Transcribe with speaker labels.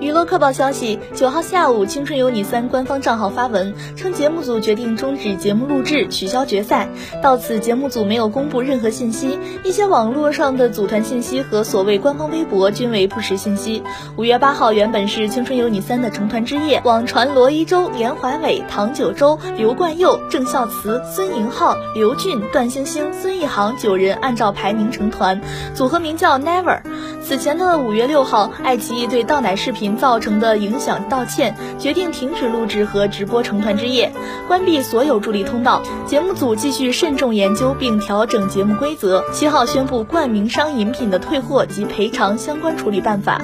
Speaker 1: 娱乐快报消息：九号下午，《青春有你三》官方账号发文称，节目组决定终止节目录制，取消决赛。到此，节目组没有公布任何信息。一些网络上的组团信息和所谓官方微博均为不实信息。五月八号原本是《青春有你三》的成团之夜，网传罗一舟、连淮伟、唐九洲、刘冠佑、郑孝慈、孙颖浩、刘俊、段星星、孙一航九人按照排名成团，组合名叫 Never。此前的五月六号，爱奇艺对倒奶视频造成的影响道歉，决定停止录制和直播成团之夜，关闭所有助力通道。节目组继续慎重研究并调整节目规则。七号宣布冠名商饮品的退货及赔偿相关处理办法。